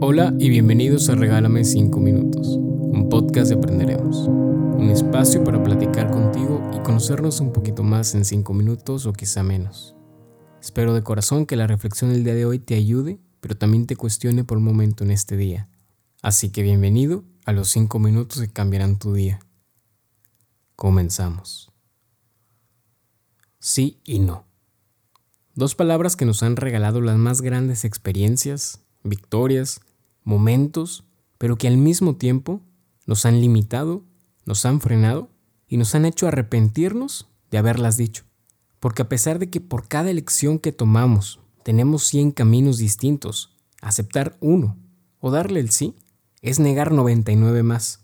Hola y bienvenidos a Regálame 5 Minutos, un podcast de Aprenderemos, un espacio para platicar contigo y conocernos un poquito más en 5 minutos o quizá menos. Espero de corazón que la reflexión del día de hoy te ayude, pero también te cuestione por un momento en este día. Así que bienvenido a los 5 minutos que cambiarán tu día. Comenzamos. Sí y no. Dos palabras que nos han regalado las más grandes experiencias, victorias, momentos, pero que al mismo tiempo nos han limitado, nos han frenado y nos han hecho arrepentirnos de haberlas dicho. Porque a pesar de que por cada elección que tomamos tenemos 100 caminos distintos, aceptar uno o darle el sí es negar 99 más.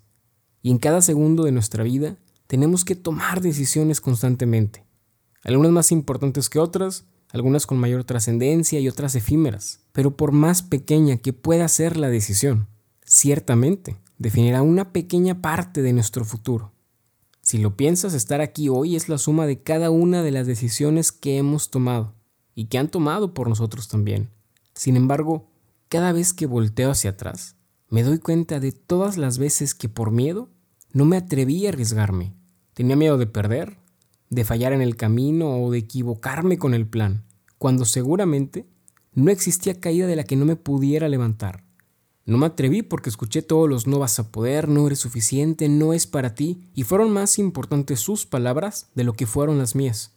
Y en cada segundo de nuestra vida tenemos que tomar decisiones constantemente, algunas más importantes que otras, algunas con mayor trascendencia y otras efímeras, pero por más pequeña que pueda ser la decisión, ciertamente definirá una pequeña parte de nuestro futuro. Si lo piensas, estar aquí hoy es la suma de cada una de las decisiones que hemos tomado y que han tomado por nosotros también. Sin embargo, cada vez que volteo hacia atrás, me doy cuenta de todas las veces que por miedo no me atreví a arriesgarme. Tenía miedo de perder, de fallar en el camino o de equivocarme con el plan, cuando seguramente no existía caída de la que no me pudiera levantar. No me atreví porque escuché todos los no vas a poder, no eres suficiente, no es para ti, y fueron más importantes sus palabras de lo que fueron las mías.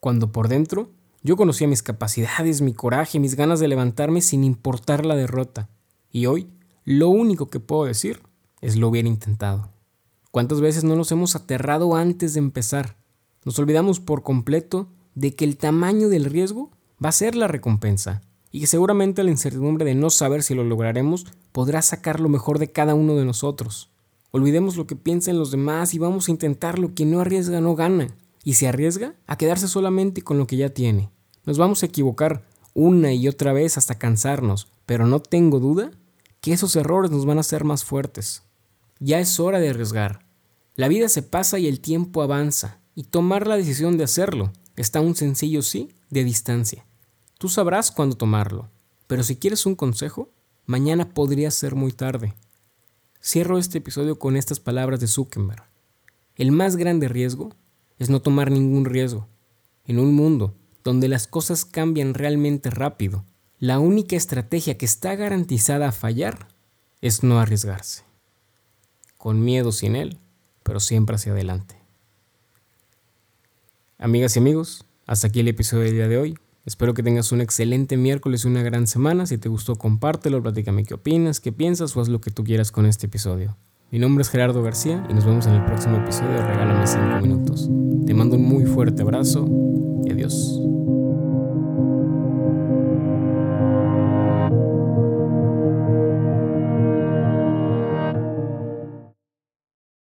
Cuando por dentro yo conocía mis capacidades, mi coraje, mis ganas de levantarme sin importar la derrota. Y hoy lo único que puedo decir es lo hubiera intentado. ¿Cuántas veces no nos hemos aterrado antes de empezar? Nos olvidamos por completo de que el tamaño del riesgo va a ser la recompensa y que seguramente la incertidumbre de no saber si lo lograremos podrá sacar lo mejor de cada uno de nosotros. Olvidemos lo que piensan los demás y vamos a intentar lo que no arriesga no gana y se arriesga a quedarse solamente con lo que ya tiene. Nos vamos a equivocar una y otra vez hasta cansarnos, pero no tengo duda que esos errores nos van a hacer más fuertes. Ya es hora de arriesgar. La vida se pasa y el tiempo avanza y tomar la decisión de hacerlo está un sencillo sí de distancia. Tú sabrás cuándo tomarlo, pero si quieres un consejo, mañana podría ser muy tarde. Cierro este episodio con estas palabras de Zuckerberg. El más grande riesgo es no tomar ningún riesgo. En un mundo donde las cosas cambian realmente rápido, la única estrategia que está garantizada a fallar es no arriesgarse. Con miedo sin él, pero siempre hacia adelante. Amigas y amigos, hasta aquí el episodio del día de hoy. Espero que tengas un excelente miércoles y una gran semana. Si te gustó, compártelo, platícame qué opinas, qué piensas o haz lo que tú quieras con este episodio. Mi nombre es Gerardo García y nos vemos en el próximo episodio de Regálame 5 minutos. Te mando un muy fuerte abrazo y adiós.